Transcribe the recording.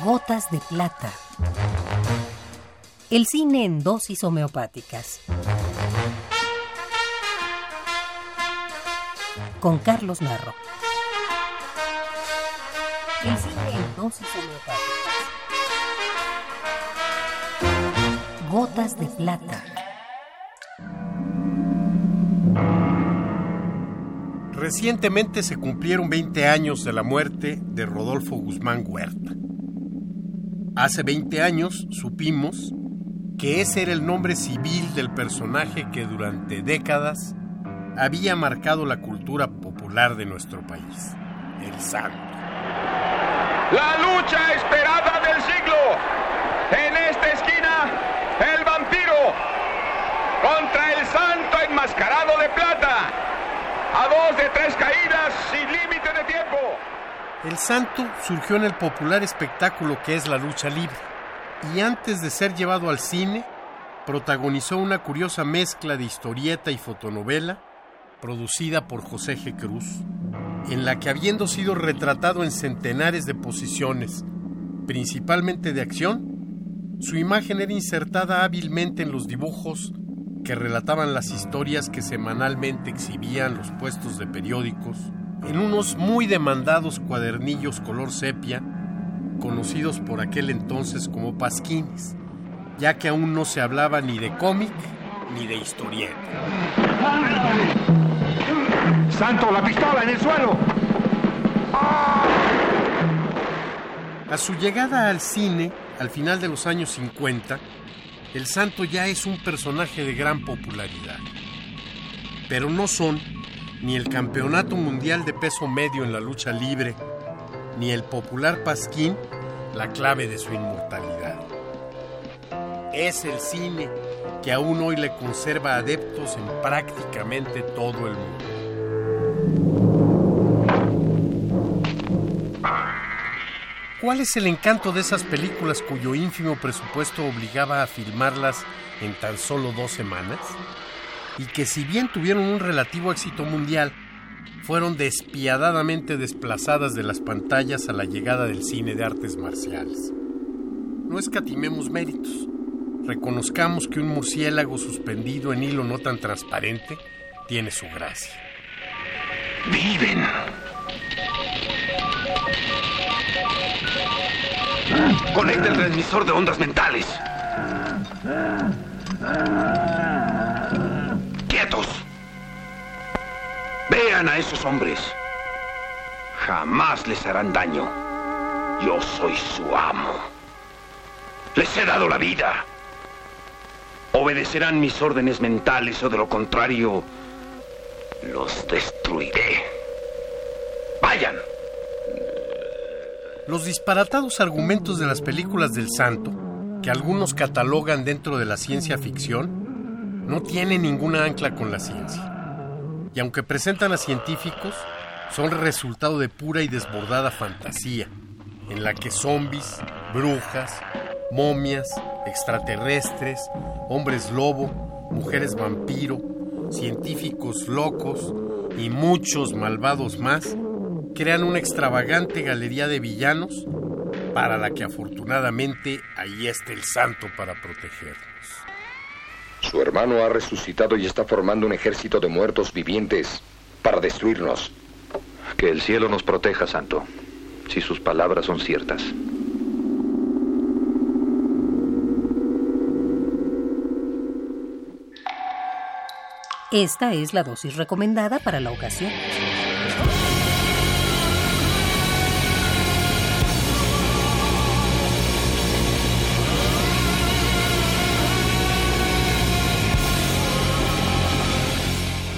Gotas de plata. El cine en dosis homeopáticas. Con Carlos Narro. El cine en dosis homeopáticas. Gotas de plata. Recientemente se cumplieron 20 años de la muerte de Rodolfo Guzmán Huerta. Hace 20 años supimos que ese era el nombre civil del personaje que durante décadas había marcado la cultura popular de nuestro país, el santo. La lucha esperada del siglo. En esta esquina, el vampiro contra el santo enmascarado de plata. A dos de tres caídas tiempo. El santo surgió en el popular espectáculo que es la lucha libre y antes de ser llevado al cine, protagonizó una curiosa mezcla de historieta y fotonovela producida por José G. Cruz, en la que habiendo sido retratado en centenares de posiciones, principalmente de acción, su imagen era insertada hábilmente en los dibujos que relataban las historias que semanalmente exhibían los puestos de periódicos en unos muy demandados cuadernillos color sepia, conocidos por aquel entonces como pasquines, ya que aún no se hablaba ni de cómic ni de historieta. Santo, la pistola en el suelo. A su llegada al cine, al final de los años 50, el santo ya es un personaje de gran popularidad. Pero no son ni el Campeonato Mundial de Peso Medio en la lucha libre, ni el popular Pasquín la clave de su inmortalidad. Es el cine que aún hoy le conserva adeptos en prácticamente todo el mundo. ¿Cuál es el encanto de esas películas cuyo ínfimo presupuesto obligaba a filmarlas en tan solo dos semanas? Y que si bien tuvieron un relativo éxito mundial, fueron despiadadamente desplazadas de las pantallas a la llegada del cine de artes marciales. No escatimemos méritos. Reconozcamos que un murciélago suspendido en hilo no tan transparente tiene su gracia. Viven. Conecta el transmisor de ondas mentales. Vean a esos hombres. Jamás les harán daño. Yo soy su amo. Les he dado la vida. Obedecerán mis órdenes mentales o de lo contrario, los destruiré. Vayan. Los disparatados argumentos de las películas del santo, que algunos catalogan dentro de la ciencia ficción, no tienen ninguna ancla con la ciencia. Y aunque presentan a científicos, son resultado de pura y desbordada fantasía, en la que zombies, brujas, momias, extraterrestres, hombres lobo, mujeres vampiro, científicos locos y muchos malvados más crean una extravagante galería de villanos para la que afortunadamente ahí está el santo para protegernos. Su hermano ha resucitado y está formando un ejército de muertos vivientes para destruirnos. Que el cielo nos proteja, santo, si sus palabras son ciertas. Esta es la dosis recomendada para la ocasión.